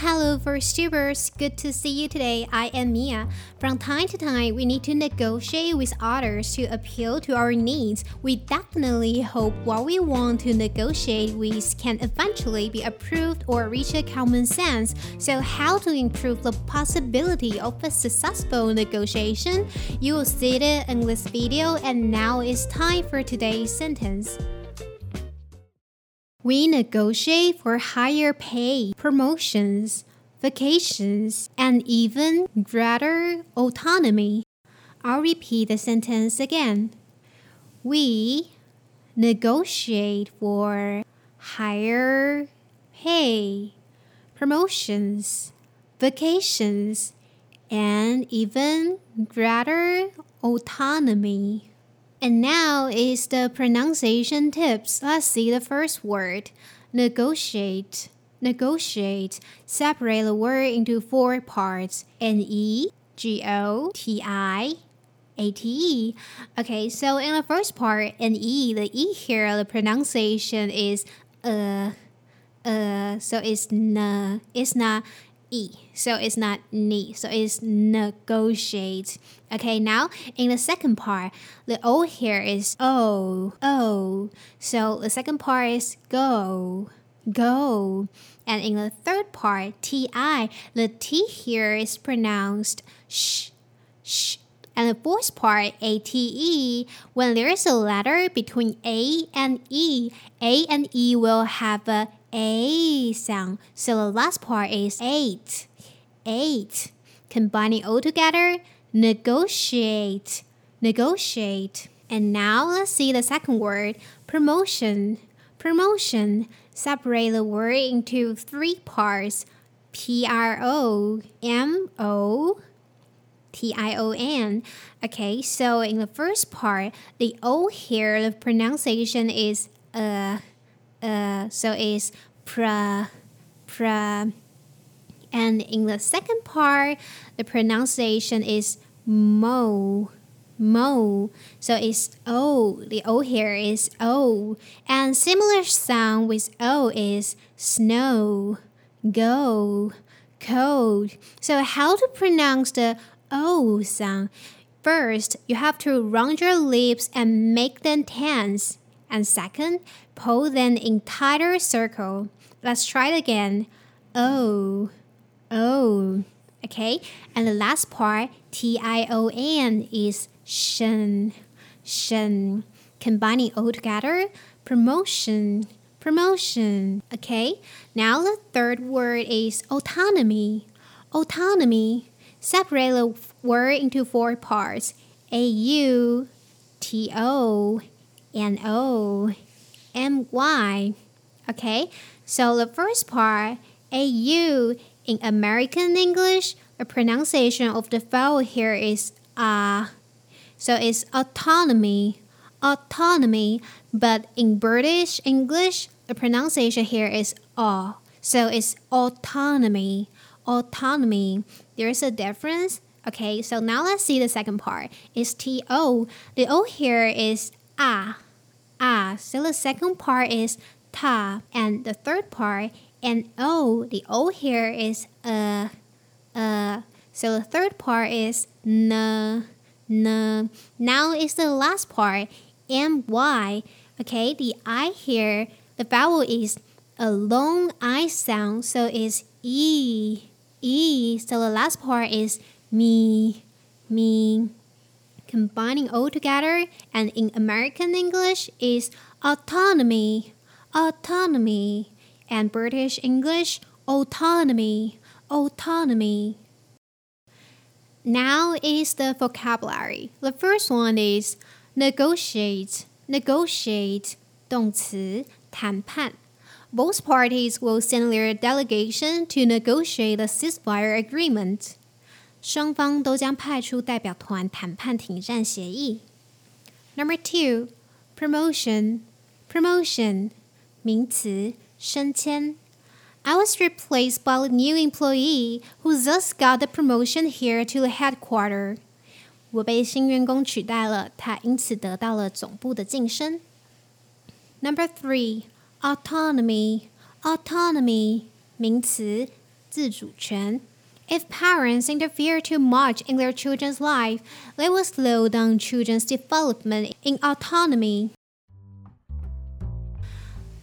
Hello, VoiceTubers. Good to see you today. I am Mia. From time to time, we need to negotiate with others to appeal to our needs. We definitely hope what we want to negotiate with can eventually be approved or reach a common sense. So, how to improve the possibility of a successful negotiation? You will see it in this video, and now it's time for today's sentence. We negotiate for higher pay, promotions, vacations, and even greater autonomy. I'll repeat the sentence again. We negotiate for higher pay, promotions, vacations, and even greater autonomy. And now is the pronunciation tips. Let's see the first word negotiate. Negotiate. Separate the word into four parts N E G O T I A T E. Okay, so in the first part, N E, the E here, the pronunciation is uh, uh, so it's n, it's not e. So it's not ni. So it's negotiate. Okay, now in the second part, the O here is O. O. So the second part is go. Go. And in the third part, TI, the T here is pronounced sh. Sh. And the fourth part, ATE, when there is a letter between A and E, A and E will have a A sound. So the last part is eight. Eight. Combining all together, negotiate. Negotiate. And now let's see the second word, promotion. Promotion. Separate the word into three parts. P R O M O T I O N. Okay, so in the first part, the O here, the pronunciation is uh, uh, so it's pra, pra. And in the second part, the pronunciation is mo, mo. So it's O. The O here is O. And similar sound with O is snow, go, cold. So how to pronounce the O sound? First, you have to round your lips and make them tense. And second, pull the entire circle. Let's try it again. O, O. Okay, and the last part, T I O N, is shen, shen. Combining all together, promotion, promotion. Okay, now the third word is autonomy, autonomy. Separate the word into four parts A U T O N O M Y. Okay, so the first part, A U in American English, the pronunciation of the vowel here is ah. Uh, so it's autonomy, autonomy, but in British English, the pronunciation here is ah. So it's autonomy, autonomy. There's a difference. Okay, so now let's see the second part. It's T O. The O here is ah, So the second part is ta, and the third part and O. The O here is uh, uh. So the third part is n, n. Now is the last part M Y. Okay, the I here, the vowel is a long I sound, so it's E. E. So the last part is me, me. Combining all together and in American English is autonomy, autonomy. And British English, autonomy, autonomy. Now is the vocabulary. The first one is negotiate, negotiate, 动词谈判。both parties will send their delegation to negotiate the ceasefire agreement. 双方都将派出代表团谈判停战协议。Number two, promotion, promotion, 名词，升迁。I was replaced by a new employee who thus got the promotion here to the headquarters. 我被新员工取代了，他因此得到了总部的晋升。Number three, autonomy, autonomy, 名词，自主权。 If parents interfere too much in their children's life, they will slow down children's development in autonomy.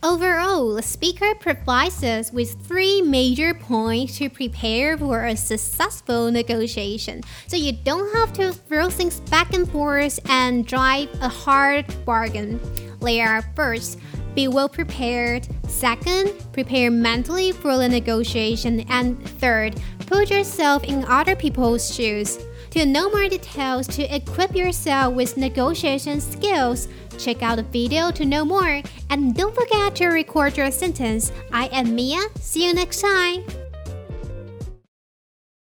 Overall, the speaker provides us with three major points to prepare for a successful negotiation. So you don't have to throw things back and forth and drive a hard bargain. They are first, be well prepared. Second, prepare mentally for the negotiation. And third, put yourself in other people's shoes. To know more details to equip yourself with negotiation skills, check out the video to know more. And don't forget to record your sentence. I am Mia. See you next time.